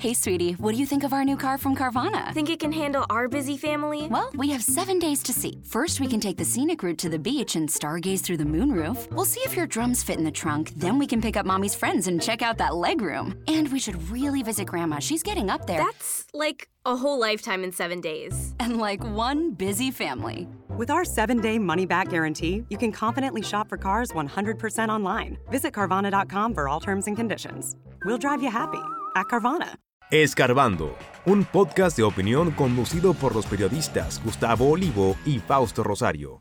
Hey, sweetie, what do you think of our new car from Carvana? Think it can handle our busy family? Well, we have seven days to see. First, we can take the scenic route to the beach and stargaze through the moonroof. We'll see if your drums fit in the trunk. Then we can pick up mommy's friends and check out that leg room. And we should really visit grandma. She's getting up there. That's like a whole lifetime in seven days. And like one busy family. With our seven day money back guarantee, you can confidently shop for cars 100% online. Visit Carvana.com for all terms and conditions. We'll drive you happy at Carvana. Escarbando, un podcast de opinión conducido por los periodistas Gustavo Olivo y Fausto Rosario.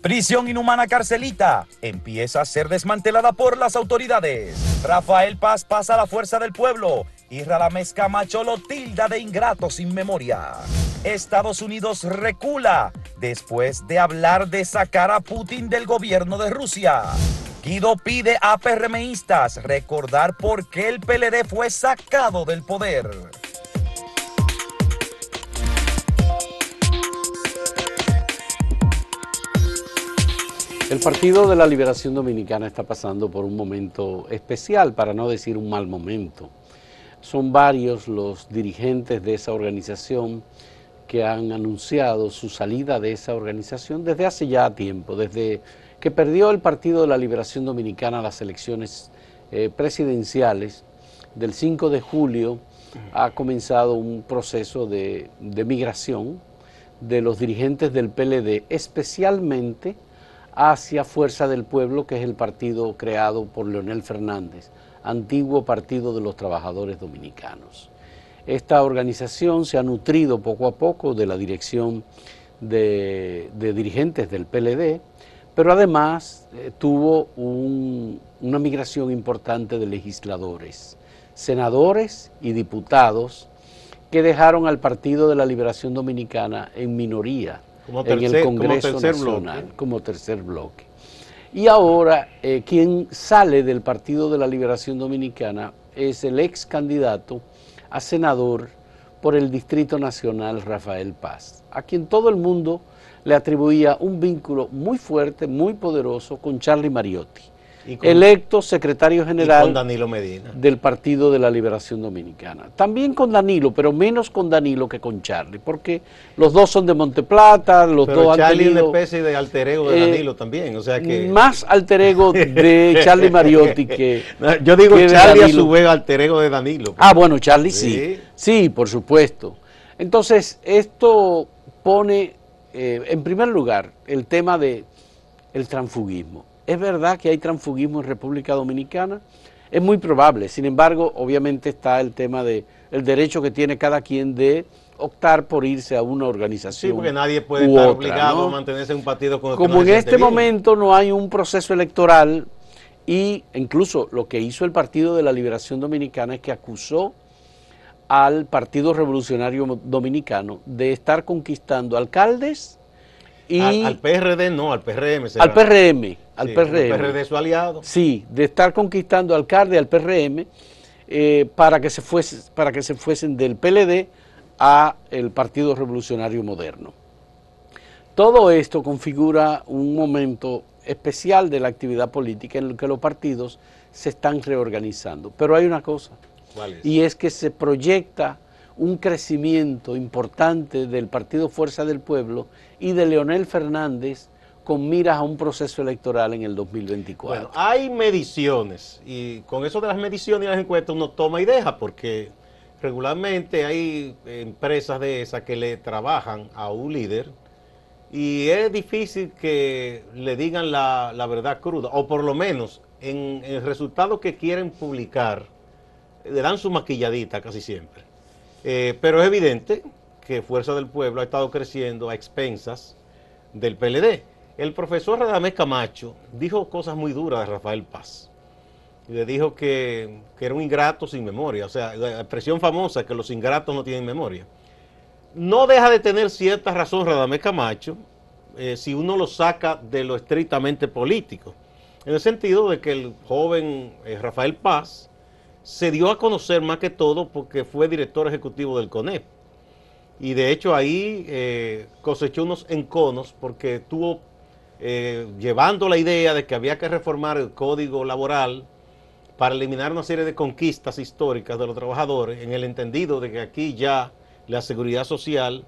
Prisión inhumana carcelita empieza a ser desmantelada por las autoridades. Rafael Paz pasa a la fuerza del pueblo y Radamés Camacho lo tilda de ingrato sin memoria. Estados Unidos recula después de hablar de sacar a Putin del gobierno de Rusia. Guido pide a PRMistas recordar por qué el PLD fue sacado del poder. El Partido de la Liberación Dominicana está pasando por un momento especial, para no decir un mal momento. Son varios los dirigentes de esa organización que han anunciado su salida de esa organización desde hace ya tiempo, desde que perdió el Partido de la Liberación Dominicana las elecciones eh, presidenciales del 5 de julio, ha comenzado un proceso de, migración de los dirigentes del PLD, especialmente hacia Fuerza del Pueblo, que es el partido creado por Leonel Fernández, antiguo Partido de los Trabajadores Dominicanos. Esta organización se ha nutrido poco a poco de la dirección de dirigentes del PLD, pero además eh, tuvo un, una migración importante de legisladores, senadores y diputados que dejaron al Partido de la Liberación Dominicana en minoría Como en el Congreso como Nacional, bloque. como tercer bloque. Y ahora eh, quien sale del Partido de la Liberación Dominicana es el ex candidato a senador por el Distrito Nacional Rafael Paz, a quien todo el mundo le atribuía un vínculo muy fuerte, muy poderoso con Charlie Mariotti, Y con- electo secretario y general con Danilo Medina. del Partido de la Liberación Dominicana. También con Danilo, pero menos con Danilo que con Charlie, porque los dos son de Monteplata, los Pero dos han Charlie es una tenido especie de alter ego de eh, Danilo también, o sea que... más alter ego de Charlie Mariotti que... No, Yo digo que Charlie a su vez alter ego de Danilo. Ah, bueno, Charlie sí. Sí. Sí, por supuesto. Entonces, esto pone eh, en primer lugar el tema de el transfugismo. ¿Es verdad que hay transfugismo en República Dominicana? Es muy probable. Sin embargo, obviamente está el tema de el derecho que tiene cada quien de optar por irse a una organización. Sí, porque nadie puede estar otra, obligado ¿no? a mantenerse en un partido con el que Como no en se este bien. momento no hay un proceso electoral y incluso lo que hizo el Partido de la Liberación Dominicana es que acusó al Partido Revolucionario Dominicano de estar conquistando alcaldes y Al, al PRD no, al PRM. será. al PRM, al Sí, PRM. El PRD su aliado. Sí, de estar conquistando alcalde al PRM eh, para, que se fuese, para que se fuesen del PLD a el Partido Revolucionario Moderno. Todo esto configura un momento especial de la actividad política en el que los partidos se están reorganizando. Pero hay una cosa, ¿Cuál es? y es que se proyecta un crecimiento importante del Partido Fuerza del Pueblo y de Leonel Fernández con miras a un proceso electoral en el 2024. Bueno, hay mediciones y con eso de las mediciones y las encuestas uno toma y deja porque regularmente hay empresas de esas que le trabajan a un líder y es difícil que le digan la, la verdad cruda o por lo menos en, el resultado que quieren publicar le dan su maquilladita casi siempre. Eh, pero es evidente que Fuerza del Pueblo ha estado creciendo a expensas del PLD. El profesor Radamés Camacho dijo cosas muy duras de Rafael Paz. Le dijo que, que era un ingrato sin memoria. O sea, la expresión famosa que los ingratos no tienen memoria. No deja de tener cierta razón Radamés Camacho eh, si uno lo saca de lo estrictamente político. En el sentido de que el joven eh, Rafael Paz se dio a conocer más que todo porque fue director ejecutivo del CONEP. Y de hecho ahí eh, cosechó unos enconos porque estuvo eh, llevando la idea de que había que reformar el código laboral para eliminar una serie de conquistas históricas de los trabajadores, en el entendido de que aquí ya la seguridad social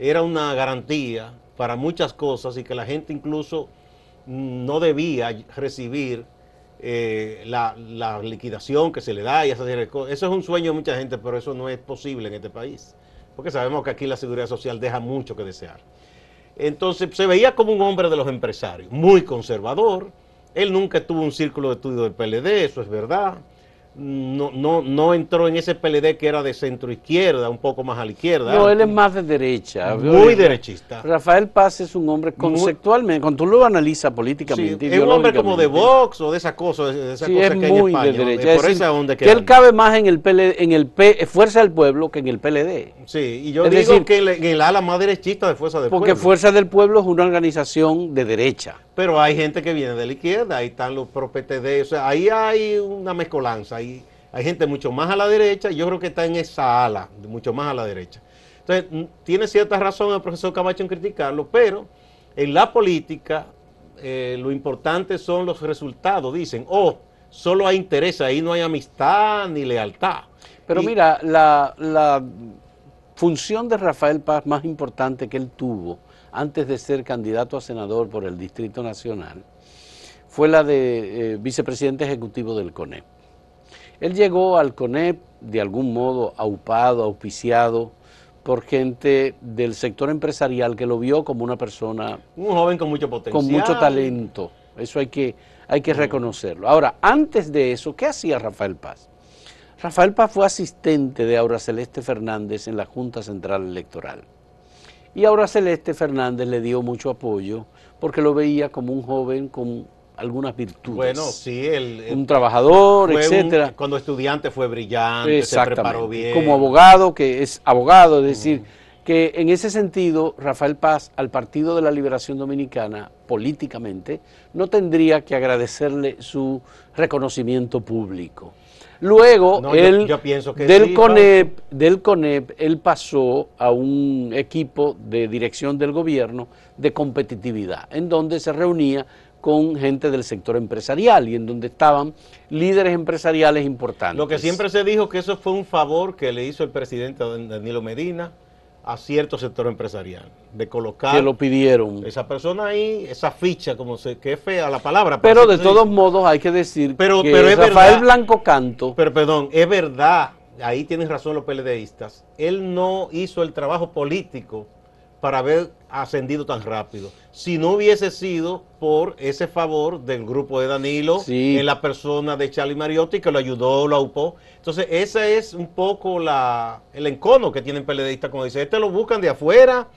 era una garantía para muchas cosas y que la gente incluso no debía recibir eh, la, la, liquidación que se le da y esas cosas. Eso es un sueño de mucha gente, pero eso no es posible en este país, porque sabemos que aquí la seguridad social deja mucho que desear. Entonces se veía como un hombre de los empresarios, muy conservador. Él nunca tuvo un círculo de estudio del PLD, eso es verdad no, no, no entró en ese PLD que era de centro izquierda, un poco más a la izquierda. No, él es más de derecha. Muy derechista. Rafael Paz es un hombre conceptualmente, cuando tú lo analizas políticamente. Sí, es un hombre como de Vox o de esas cosas, de esas sí, cosas es que muy hay en de España, derecha. por Es esa decir, que, que él cabe más en el PLD, en el P, Fuerza del Pueblo que en el PLD. Sí, y yo es digo decir, que en el- ala más derechista de Fuerza del Porque Pueblo. Fuerza del Pueblo es una organización de derecha. Pero hay gente que viene de la izquierda, ahí están los pro PTD, o sea, ahí hay una mezcolanza, ahí hay gente mucho más a la derecha, yo creo que está en esa ala, mucho más a la derecha. Entonces, mm, tiene cierta razón el profesor Camacho en criticarlo, pero en la política eh, lo importante son los resultados, dicen, oh, solo hay interés, ahí no hay amistad ni lealtad. Pero Y- mira, la, la función de Rafael Paz más importante que él tuvo antes de ser candidato a senador por el Distrito Nacional fue la de eh, vicepresidente ejecutivo del CONEP. Él llegó al CONEP de algún modo aupado, auspiciado por gente del sector empresarial que lo vio como una persona Un joven con mucho potencial. con mucho talento. Eso hay que, hay que reconocerlo. Ahora, antes de eso, ¿qué hacía Rafael Paz? Rafael Paz fue asistente de Aura Celeste Fernández en la Junta Central Electoral. Y Aura Celeste Fernández le dio mucho apoyo porque lo veía como un joven con algunas virtudes. Bueno, sí, él... Un trabajador, un- etcétera. cuando estudiante fue brillante, se preparó bien. Como abogado, que es abogado, es decir, que en ese sentido, Rafael Paz al Partido de la Liberación Dominicana, políticamente, no tendría que agradecerle su reconocimiento público. Luego, No, él, yo pienso que del, sí, CONEP, del CONEP, él pasó a un equipo de dirección del gobierno de competitividad, en donde se reunía con gente del sector empresarial y en donde estaban líderes empresariales importantes. Lo que siempre se dijo que eso fue un favor que le hizo el presidente Danilo Medina a cierto sector empresarial, de colocar que lo pidieron. esa persona ahí, esa ficha, como se, que es fea la palabra. Pero de todos dice. modos hay que decir Pero- que pero es Rafael verdad. Blanco Canto, Pero perdón, es verdad, ahí tienen razón los PLDistas, él no hizo el trabajo político para haber ascendido tan rápido. Si no hubiese sido por ese favor del grupo de Danilo, Sí. en la persona de Charlie Mariotti, que lo ayudó, lo aupó. Entonces, ese es un poco la, el encono que tienen PLDistas, como dice, este lo buscan de afuera,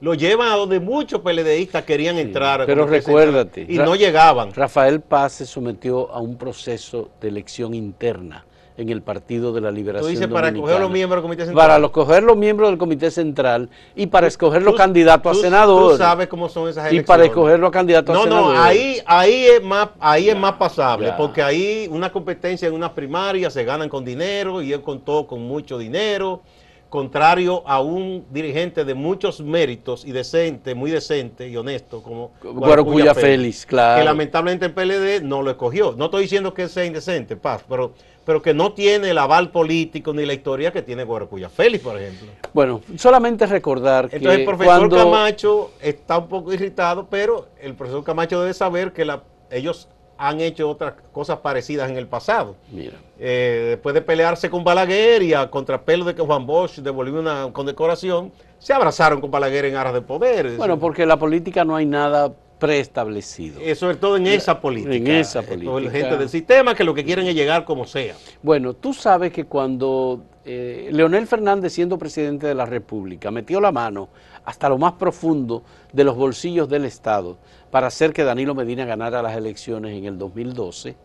lo llevan a donde muchos PLDistas querían entrar. pero recuérdate, Y Ra- no llegaban. Rafael Paz se sometió a un proceso de elección interna en el Partido de la Liberación Tú dices para escoger los miembros del Comité Central. Para los- escoger los miembros del Comité Central y para escoger los Tú- candidatos tú- a senador. Tú sabes cómo son esas y elecciones. para escoger los candidatos No, a no, senador. ahí, ahí es más, ahí es más pasable, ya. porque ahí una competencia en una primaria se ganan con dinero y él contó con mucho dinero, contrario a un dirigente de muchos méritos y decente, muy decente y honesto como Guaracuya Félix, claro. Que lamentablemente el PLD no lo escogió. No estoy diciendo que sea indecente, Paz, pero, pero que no tiene el aval político ni la historia que tiene Guaracuya Félix, por ejemplo. Bueno, solamente recordar Entonces que el profesor cuando... Camacho está un poco irritado, pero el profesor Camacho debe saber que la- ellos han hecho otras cosas parecidas en el pasado. Mira, Eh, después de pelearse con Balaguer y a contrapelo de que Juan Bosch devolvió una condecoración, se abrazaron con Balaguer en aras de poder. bueno, porque en la política no hay nada preestablecido. Eh, sobre todo en esa política. en esa Eh, toda la política. gente del sistema que lo que quieren es llegar como sea. Bueno, tú sabes que cuando eh, Leonel Fernández, siendo presidente de la República, metió la mano hasta lo más profundo de los bolsillos del Estado para hacer que Danilo Medina ganara las elecciones en el 2012,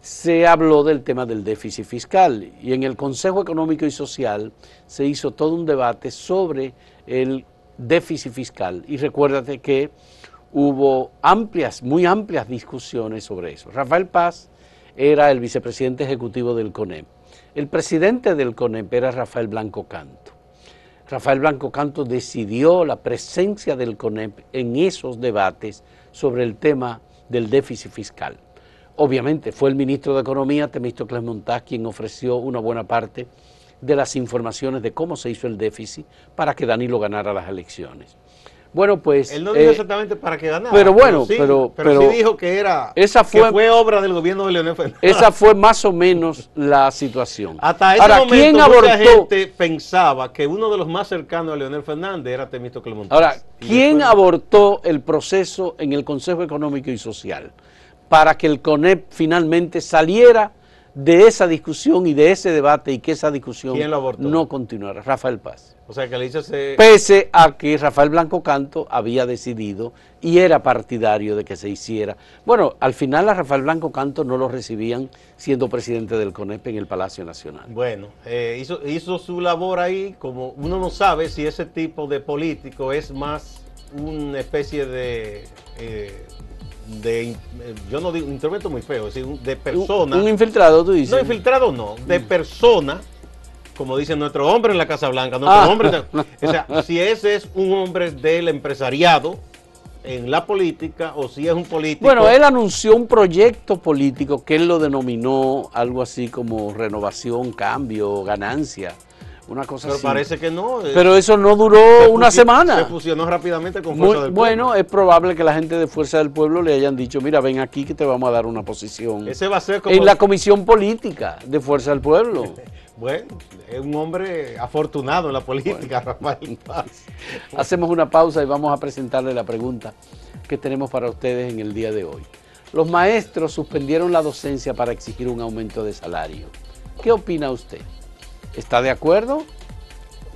se habló del tema del déficit fiscal y en el Consejo Económico y Social se hizo todo un debate sobre el déficit fiscal. Y recuérdate que hubo amplias, muy amplias discusiones sobre eso. Rafael Paz era el vicepresidente ejecutivo del CONEP. El presidente del CONEP era Rafael Blanco Canto. Rafael Blanco Canto decidió la presencia del CONEP en esos debates sobre el tema del déficit fiscal. obviamente fue el ministro de Economía, Temístocles Montaz, quien ofreció una buena parte de las informaciones de cómo se hizo el déficit para que Danilo ganara las elecciones. Bueno, pues... Él no dijo eh, exactamente para que ganara. pero bueno, sí, pero- pero pero sí dijo que era... esa que fue- fue obra del gobierno de Leonel Fernández. esa fue más o menos la situación. Hasta ese Ahora, momento ¿quién mucha abortó? gente pensaba que uno de los más cercanos a Leonel Fernández era Temístocles Montaz. Ahora, ¿quién después- abortó el proceso en el Consejo Económico y Social para que el CONEP finalmente saliera de esa discusión y de ese debate y que esa discusión no continuara? Rafael Paz. O sea, que le hizo ese... Pese a que Rafael Blanco Canto había decidido y era partidario de que se hiciera. Bueno, al final a Rafael Blanco Canto no lo recibían siendo presidente del CONEP en el Palacio Nacional. Bueno, eh, hizo, hizo su labor ahí, como uno no sabe si ese tipo de político es más una especie de, eh, de eh, yo no digo, un instrumento muy feo, es decir, de persona, Un, un infiltrado, tú dices. no infiltrado no, de persona, como dice nuestro hombre en la Casa Blanca, nuestro Ah. hombre, o sea, si ese es un hombre del empresariado en la política o si es un político... Bueno, él anunció un proyecto político que él lo denominó algo así como renovación, cambio, ganancia, una cosa pero así. parece que no. eh, Pero eso no duró se una semana. Se fusionó rápidamente con Muy- Fuerza del Pueblo. bueno, es probable que la gente de Fuerza del Pueblo le hayan dicho, mira, ven aquí que te vamos a dar una posición Ese va a ser como... en la comisión política de Fuerza del Pueblo. Bueno, es un hombre afortunado en la política, Rafael Paz. Hacemos una pausa y vamos a presentarle la pregunta que tenemos para ustedes en el día de hoy. Los maestros suspendieron la docencia para exigir un aumento de salario. ¿Qué opina usted? ¿Está de acuerdo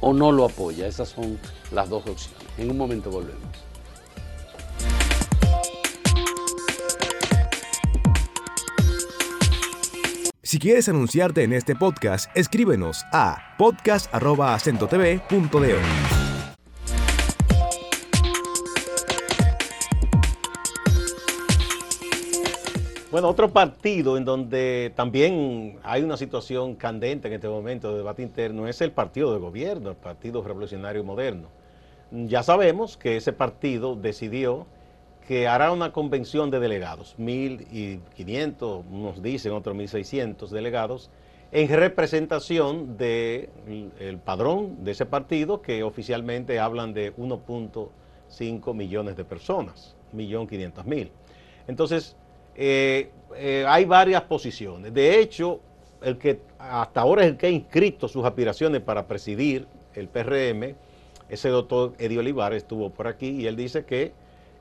o no lo apoya? Esas son las dos opciones. En un momento volvemos. Si quieres anunciarte en este podcast, escríbenos a podcast.acentotv.de. Bueno, otro partido en donde también hay una situación candente en este momento de debate interno es el partido de gobierno, el Partido Revolucionario Moderno. Ya sabemos que ese partido decidió que hará una convención de delegados, 1.500, unos dicen, otros 1.600 delegados, en representación del padrón de ese partido, que oficialmente hablan de 1.5 millones de personas, 1.500.000. Entonces, eh, eh, hay varias posiciones. De hecho, el que hasta ahora es el que ha inscrito sus aspiraciones para presidir el PRM, ese doctor Eddie Olivares estuvo por aquí y él dice que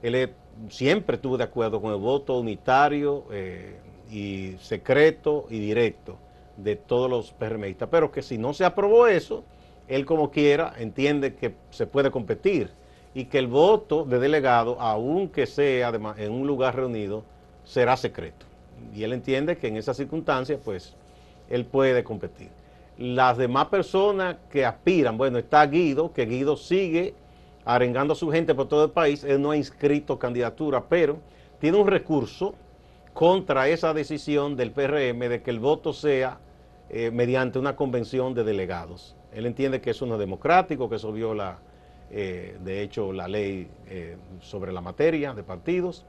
él siempre estuvo de acuerdo con el voto unitario eh, y secreto y directo de todos los PRMistas, pero que si no se aprobó eso, él como quiera entiende que se puede competir y que el voto de delegado, aunque sea en un lugar reunido, será secreto. Y él entiende que en esas circunstancias, pues, él puede competir. Las demás personas que aspiran, bueno, está Guido, que Guido sigue arengando a su gente por todo el país, él no ha inscrito candidatura, pero tiene un recurso contra esa decisión del PRM de que el voto sea eh, mediante una convención de delegados. Él entiende que eso no es democrático, que eso viola, eh, de hecho, la ley eh, sobre la materia de partidos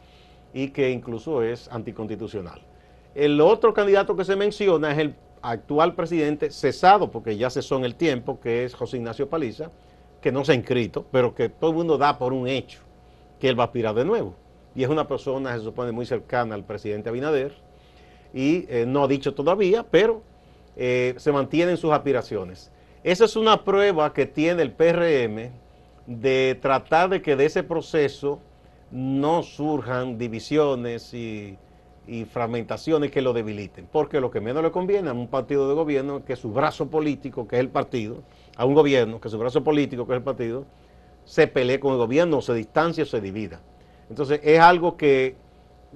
y que incluso es anticonstitucional. El otro candidato que se menciona es el actual presidente cesado, porque ya cesó en el tiempo, que es José Ignacio Paliza, que no se ha inscrito, pero que todo el mundo da por un hecho que él va a aspirar de nuevo. Y es una persona, se supone, muy cercana al presidente Abinader, y eh, no ha dicho todavía, pero eh, se mantienen sus aspiraciones. Esa es una prueba que tiene el PRM de tratar de que de ese proceso no surjan divisiones y, y fragmentaciones que lo debiliten, porque lo que menos le conviene a un partido de gobierno es que su brazo político, que es el partido, a un gobierno, que su brazo político, que es el partido, se pelee con el gobierno, se distancie o se divida. Entonces es algo que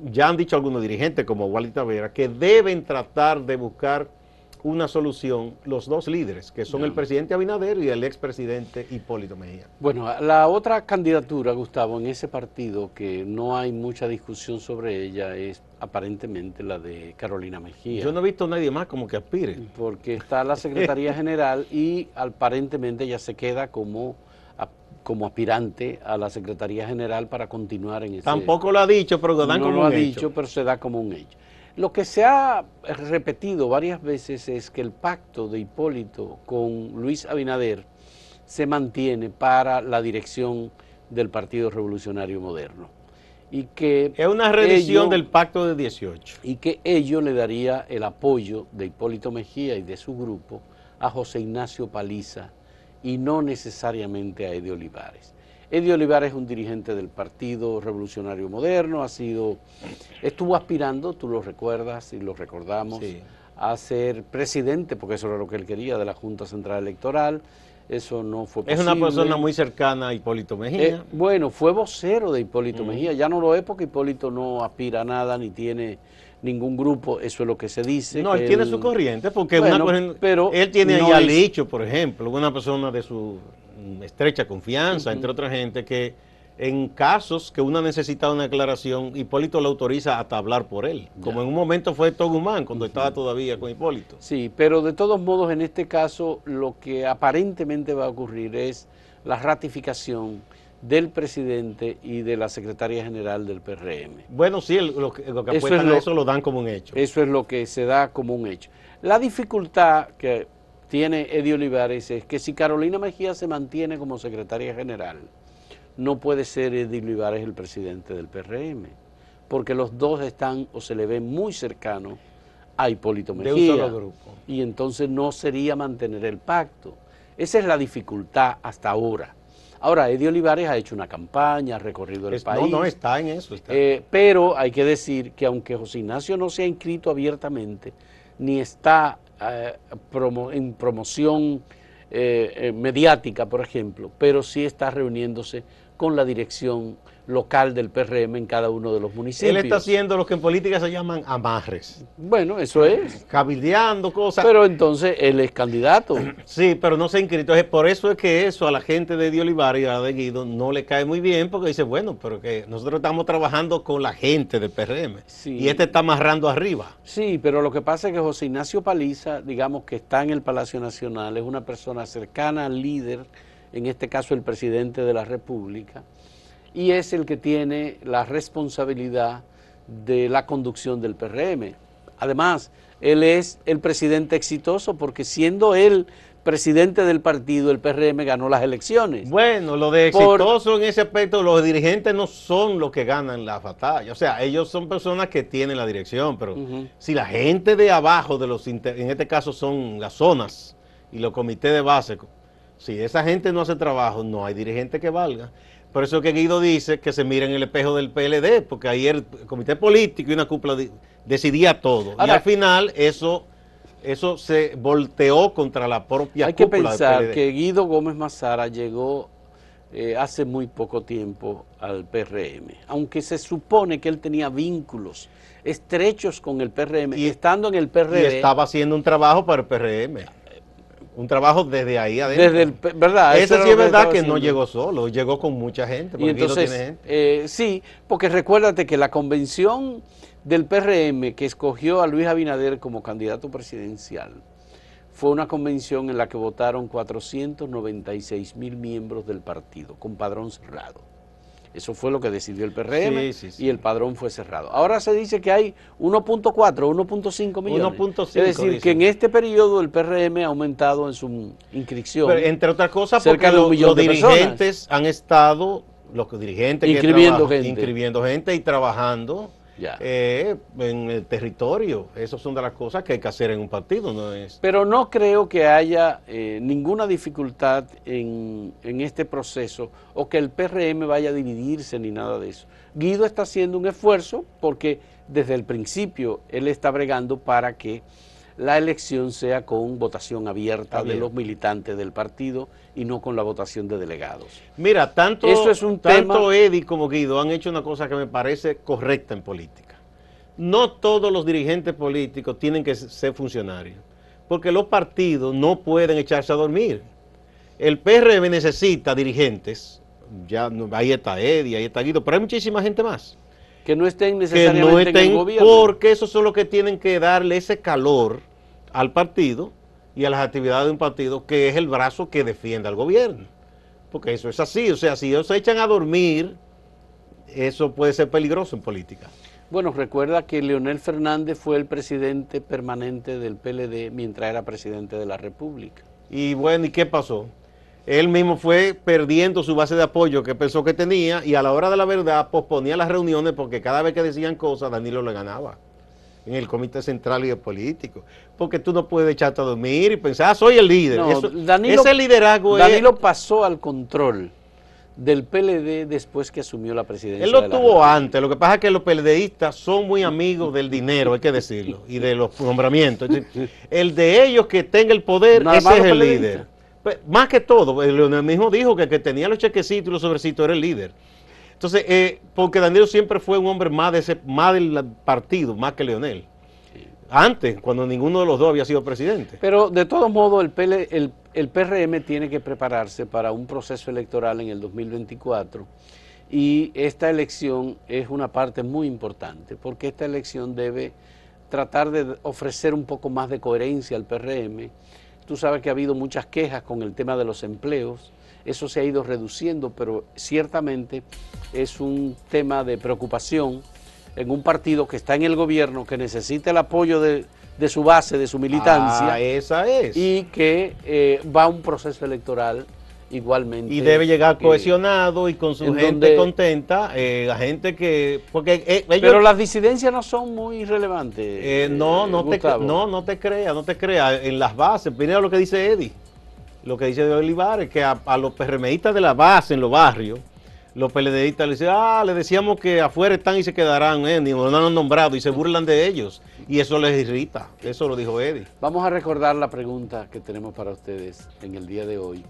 ya han dicho algunos dirigentes como Wally Tavera, que deben tratar de buscar una solución los dos líderes, que son el presidente Abinader y el expresidente Hipólito Mejía. Bueno, la otra candidatura, Gustavo, en ese partido que no hay mucha discusión sobre ella es aparentemente la de Carolina Mejía. Yo no he visto a nadie más como que aspire. Porque está la Secretaría General y aparentemente ella se queda como, como aspirante a la Secretaría General para continuar en ese... Tampoco lo ha dicho, pero lo dan no como lo ha hecho. dicho, pero se da como un hecho. Lo que se ha repetido varias veces es que el pacto de Hipólito con Luis Abinader se mantiene para la dirección del Partido Revolucionario Moderno. Y que es una revisión ello- del pacto de 18. y que ello le daría el apoyo de Hipólito Mejía y de su grupo a José Ignacio Paliza y no necesariamente a Eddie Olivares. Eddie Olivares es un dirigente del Partido Revolucionario Moderno, ha sido, estuvo aspirando, tú lo recuerdas y lo recordamos, Sí. a ser presidente, porque eso era lo que él quería, de la Junta Central Electoral. Eso no fue Es posible. una persona muy cercana a Hipólito Mejía. Eh, bueno, fue vocero de Hipólito. Mejía, ya no lo es porque Hipólito no aspira a nada ni tiene ningún grupo, eso es lo que se dice. no, él tiene su corriente, porque Bueno, una corriente- pero él tiene no ahí a es- Licho, por ejemplo, una persona de su estrecha confianza, entre otra gente, que en casos que una necesita una declaración, Hipólito lo autoriza hasta hablar por él, como en un momento fue Togumán, cuando estaba todavía con Hipólito. Sí, pero de todos modos en este caso lo que aparentemente va a ocurrir es la ratificación del presidente y de la secretaria general del PRM. Bueno, sí, el- lo, que- lo que Eso apuestan es a lo- eso lo dan como un hecho. Eso es lo que se da como un hecho. La dificultad que tiene Eddie Olivares es que si Carolina Mejía se mantiene como secretaria general, no puede ser Eddie Olivares el presidente del PRM, porque los dos están o se le ven muy cercanos a Hipólito De un Mejía. solo grupo. Y entonces no sería mantener el pacto. Esa es la dificultad hasta ahora. Ahora, Eddie Olivares ha hecho una campaña, ha recorrido el Es- no, país. no, está en eso. Está. Eh, pero hay que decir que aunque José Ignacio no se ha inscrito abiertamente, ni está eh, promo- en promoción eh, eh, mediática, por ejemplo, pero sí está reuniéndose con la dirección local del PRM en cada uno de los municipios. Él está haciendo lo que en política se llaman amarres, Bueno, eso es. cabildeando cosas. Pero entonces él es candidato. Sí, pero no se ha inscrito. Por eso es que eso a la gente de Di Olivares y a la de Guido no le cae muy bien porque dice, bueno, pero que nosotros estamos trabajando con la gente del PRM Sí. y este está amarrando arriba. Sí, pero lo que pasa es que José Ignacio Paliza, digamos que está en el Palacio Nacional, es una persona cercana al líder, en este caso el presidente de la República, y es el que tiene la responsabilidad de la conducción del PRM. Además, él es el presidente exitoso porque siendo él presidente del partido, el PRM ganó las elecciones. Bueno, lo de Por- exitoso en ese aspecto, los dirigentes no son los que ganan la batalla. O sea, ellos son personas que tienen la dirección, pero si la gente de abajo, de los inter- en este caso son las zonas y los comités de base, si esa gente no hace trabajo, no hay dirigente que valga. Por eso que Guido dice que se mire en el espejo del PLD, porque ahí el comité político y una cúpula decidía todo. y al final eso, eso se volteó contra la propia Hay que cúpula del pensar PLD. que Guido Gómez Mazara llegó eh, hace muy poco tiempo al PRM, aunque se supone que él tenía vínculos estrechos con el PRM, y estando en el PRD, y estaba haciendo un trabajo para el PRM. Un trabajo desde ahí adentro. desde el, ¿verdad? Eso sí es verdad que no llegó solo, llegó con mucha gente. Y entonces, tiene gente. eh, sí, porque recuérdate que la convención del PRM que escogió a Luis Abinader como candidato presidencial fue una convención en la que votaron 496 mil miembros del partido, con padrón cerrado. Eso fue lo que decidió el PRM Sí, sí, sí. y el padrón fue cerrado. Ahora se dice que hay 1.4, 1.5 millones. 1.5 es decir, dicen. que en este periodo el PRM ha aumentado en su inscripción. Pero entre otras cosas, porque lo- los dirigentes han estado, los dirigentes que Inscribiendo trabajan, gente. inscribiendo gente y trabajando Ya. eh, en el territorio. Esas son de las cosas que hay que hacer en un partido, no es. Pero no creo que haya eh, ninguna dificultad en, en este proceso o que el PRM vaya a dividirse ni nada de eso. Guido está haciendo un esfuerzo porque desde el principio él está bregando para que la elección sea con votación abierta de los militantes del partido y no con la votación de delegados. Mira, tanto, Eso es un tanto tema- Eddie como Guido han hecho una cosa que me parece correcta en política. No todos los dirigentes políticos tienen que ser funcionarios, porque los partidos no pueden echarse a dormir. El PRM necesita dirigentes, ya no- ahí está Eddie, ahí está Guido, pero hay muchísima gente más Que no estén que necesariamente en el gobierno. porque esos son los que tienen que darle ese calor al partido y a las actividades de un partido que es el brazo que defiende al gobierno. Porque eso es así, o sea, si ellos se echan a dormir, eso puede ser peligroso en política. Bueno, recuerda que Leonel Fernández fue el presidente permanente del PLD mientras era presidente de la República. Y bueno, ¿y qué pasó? Él mismo fue perdiendo su base de apoyo que pensó que tenía y a la hora de la verdad posponía las reuniones porque cada vez que decían cosas Danilo le ganaba en el comité central y el político. Porque tú no puedes echarte a dormir y pensar, ah, soy el líder. No, Eso- Danilo- ese liderazgo Danilo es... pasó al control del PLD después que asumió la presidencia. Él lo de la tuvo República. antes, lo que pasa es que los PLDistas son muy amigos del dinero, hay que decirlo, y de los nombramientos. El de ellos que tenga el poder, Nada ese es el líder. Pues, más que todo, el Leonel mismo dijo que que tenía los chequecitos y los sobrecitos era el líder. Entonces, eh, porque Danilo siempre fue un hombre más, de ese, más del partido, más que Leonel. Antes, cuando ninguno de los dos había sido presidente. Pero de todos modos, el, el PRM tiene que prepararse para un proceso electoral en el 2024 y esta elección es una parte muy importante porque esta elección debe tratar de ofrecer un poco más de coherencia al PRM. Tú sabes que ha habido muchas quejas con el tema de los empleos, eso se ha ido reduciendo, pero ciertamente es un tema de preocupación en un partido que está en el gobierno, que necesita el apoyo de, de su base, de su militancia, Ah, esa es. y que eh, va a un proceso electoral igualmente. Y debe llegar cohesionado y con su en gente donde- contenta, eh, la gente que... Porque eh, ellos- Pero las disidencias no son muy relevantes. Eh, no, no te, no, no te creas, no te creas. En las bases, primero lo que dice Eddie, lo que dice de Olivares, que a, a los PRMistas de la base, en los barrios, los PLDistas le dicen, ah, le decíamos que afuera están y se quedarán, eh, ni no han nombrado y se burlan de ellos. Y eso les irrita, eso lo dijo Eddie. Vamos a recordar la pregunta que tenemos para ustedes en el día de hoy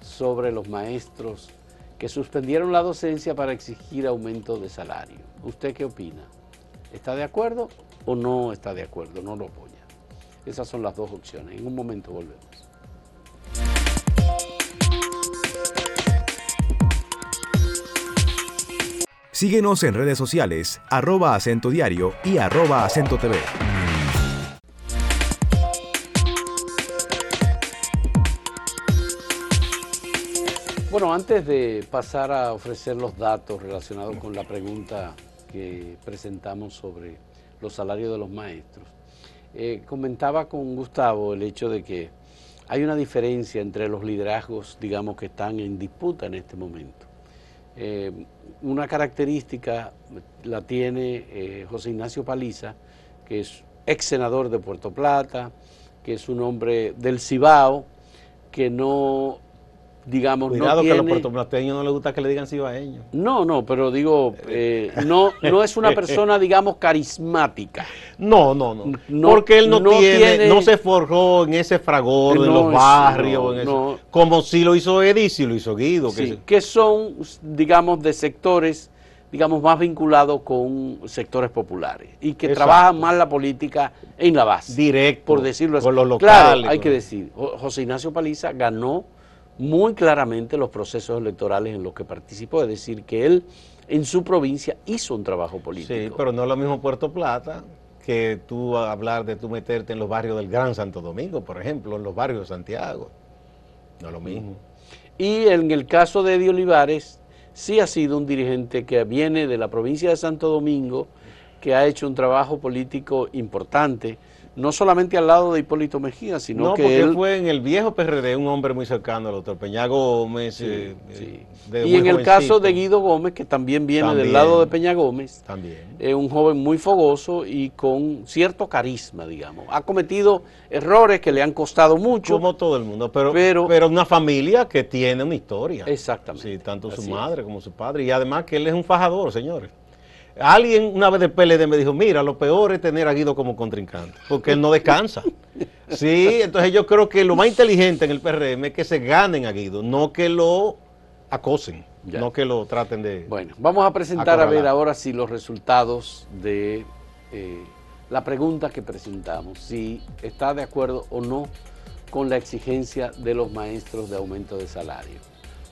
sobre los maestros que suspendieron la docencia para exigir aumento de salario. ¿Usted qué opina? ¿Está de acuerdo o no está de acuerdo? No lo apoya. Esas son las dos opciones. En un momento volvemos. Síguenos en redes sociales, arroba acento diario y arroba acento TV. Bueno, antes de pasar a ofrecer los datos relacionados con la pregunta que presentamos sobre los salarios de los maestros, eh, comentaba con Gustavo el hecho de que hay una diferencia entre los liderazgos, digamos, que están en disputa en este momento. Eh, una característica la tiene eh, José Ignacio Paliza, que es ex senador de Puerto Plata, que es un hombre del Cibao, que no, digamos, Cuidado no que a los tiene... puertorriqueños no les gusta que le digan cibaeños. No, no, pero digo, eh, no, no es una persona, digamos, carismática. No, no, no, No, Porque él no, no tiene, tiene- no se forjó en ese fragor, en No, los barrios, en no. como si lo hizo Eddie, si lo hizo Guido. que Sí, se- que son, digamos, de sectores, digamos, más vinculados con sectores populares y que Exacto. trabajan más la política en la base. Directo, Por decirlo así. con los Claro, locales, hay con- que decir, Jo- José Ignacio Paliza ganó muy claramente los procesos electorales en los que participó, es decir, que él en su provincia hizo un trabajo político. Sí, pero no es lo mismo Puerto Plata que tú hablar de tú meterte en los barrios del Gran Santo Domingo, por ejemplo, en los barrios de Santiago. No es lo mismo. Y en el caso de Eddie Olivares, sí ha sido un dirigente que viene de la provincia de Santo Domingo, que ha hecho un trabajo político importante, no solamente al lado de Hipólito Mejía, sino No, que porque él... fue en el viejo PRD un hombre muy cercano al doctor Peña Gómez. Sí, eh, sí. eh, de Y en el caso de Guido Gómez, que también viene También. del lado de Peña Gómez, También. es un joven muy fogoso y con cierto carisma, digamos. Ha cometido errores que le han costado mucho. Como todo el mundo, pero, Pero- pero, una familia que tiene una historia. Exactamente. Sí, tanto su Así madre como su padre. Y además que él es un fajador, señores. Alguien una vez del PLD me dijo, mira, lo peor es tener a Guido como contrincante, porque él no descansa. Sí, entonces yo creo que lo más inteligente en el PRM es que se ganen a Guido, no que lo acosen, Ya. no que lo traten de... Bueno, vamos a presentar a ver ahora sí los resultados de eh, la pregunta que presentamos, si está de acuerdo o no con la exigencia de los maestros de aumento de salario.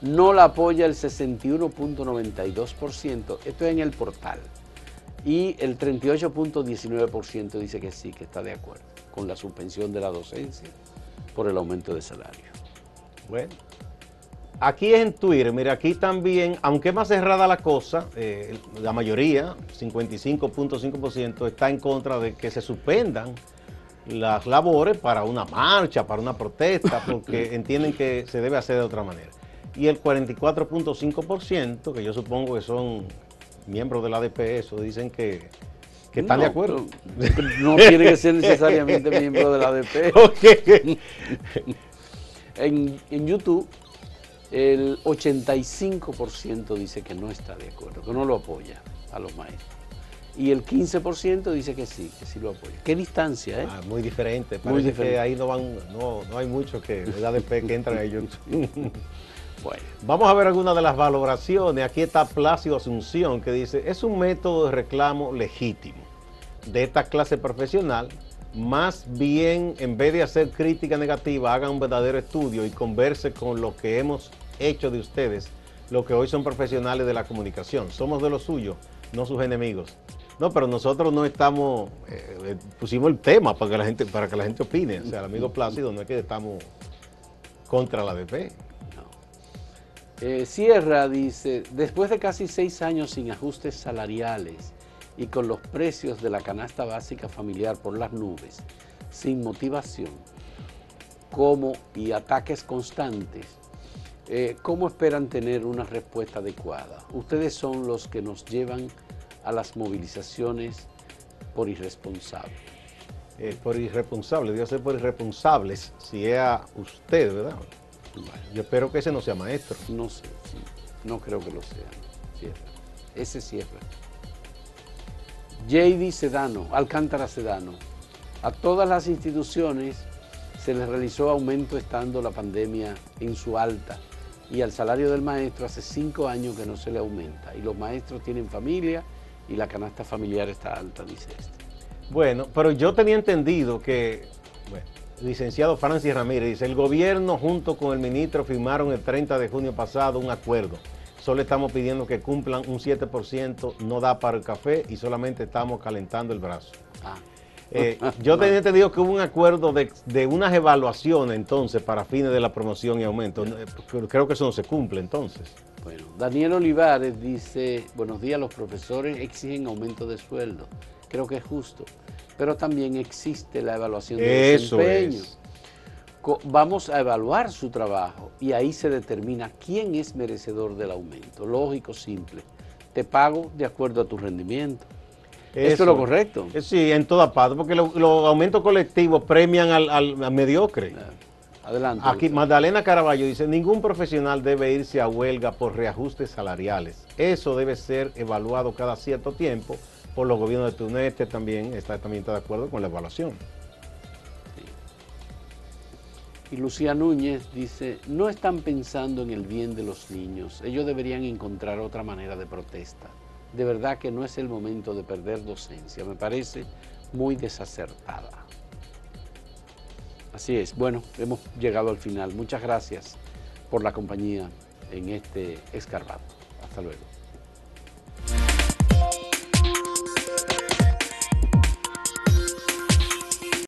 No la apoya el 61.92%, esto es en el portal, y el 38.19% dice que sí, que está de acuerdo con la suspensión de la docencia por el aumento de salario. Bueno, aquí es en Twitter, mira, aquí también, aunque es más cerrada la cosa, eh, la mayoría, 55.5%, está en contra de que se suspendan las labores para una marcha, para una protesta, porque entienden que se debe hacer de otra manera. Y el 44.5%, que yo supongo que son miembros del ADP, eso dicen que, que están de acuerdo. No tiene que ser necesariamente miembro de la ADP. Ok. En, en YouTube, el 85% dice que no está de acuerdo, que no lo apoya a los maestros. Y el 15% dice que sí, que sí lo apoya. ¿Qué distancia, eh? Ah, muy diferente. Muy Parece diferente. que ahí no van, no, no hay muchos que el ADP que entran a YouTube. Vamos a ver algunas de las valoraciones. Aquí está Plácido Asunción que dice, es un método de reclamo legítimo de esta clase profesional. Más bien, en vez de hacer crítica negativa, hagan un verdadero estudio y converse con lo que hemos hecho de ustedes, lo que hoy son profesionales de la comunicación. Somos de los suyos, no sus enemigos. No, pero nosotros no estamos, eh, eh, pusimos el tema para que la gente, para que la gente opine. O sea, el amigo Plácido no es que estamos contra la ADP. Eh, Sierra dice, después de casi seis años sin ajustes salariales y con los precios de la canasta básica familiar por las nubes, sin motivación, como y ataques constantes, eh, ¿cómo esperan tener una respuesta adecuada? Ustedes son los que nos llevan a las movilizaciones por irresponsables. eh, por irresponsable, debe ser por irresponsables, si es a usted, ¿verdad? Yo espero que ese no sea maestro. No sé, no creo que lo sea. Sierra. Ese cierra. JD Sedano, Alcántara Sedano. A todas las instituciones se les realizó aumento estando la pandemia en su alta y al salario del maestro hace cinco años que no se le aumenta y los maestros tienen familia y la canasta familiar está alta, dice este. Bueno, pero yo tenía entendido que, licenciado Francis Ramírez dice, el gobierno junto con el ministro firmaron el 30 de junio pasado un acuerdo. Solo estamos pidiendo que cumplan un 7%, no da para el café y solamente estamos calentando el brazo. Ah, Eh, yo tenía entendido que hubo un acuerdo de, de unas evaluaciones entonces para fines de la promoción y aumento. Eh, Creo que eso no se cumple entonces. Bueno, Daniel Olivares dice, buenos días, los profesores exigen aumento de sueldo. Creo que es justo, pero también existe la evaluación de Eso desempeño. es. Vamos a evaluar su trabajo y ahí se determina quién es merecedor del aumento. Lógico, simple. Te pago de acuerdo a tu rendimiento. Esto Eso. es lo correcto. Eh, Sí, en todas partes, porque lo- los aumentos colectivos premian al, al- al mediocre. Adelante. Aquí. Magdalena Caraballo dice, ningún profesional debe irse a huelga por reajustes salariales. Eso debe ser evaluado cada cierto tiempo por los gobiernos de turno. Este también está, también está de acuerdo con la evaluación. Y Lucía Núñez dice, no están pensando en el bien de los niños, ellos deberían encontrar otra manera de protesta. De verdad que no es el momento de perder docencia, me parece muy desacertada. Así es, bueno, hemos llegado al final. Muchas gracias por la compañía en este escarbado. Hasta luego.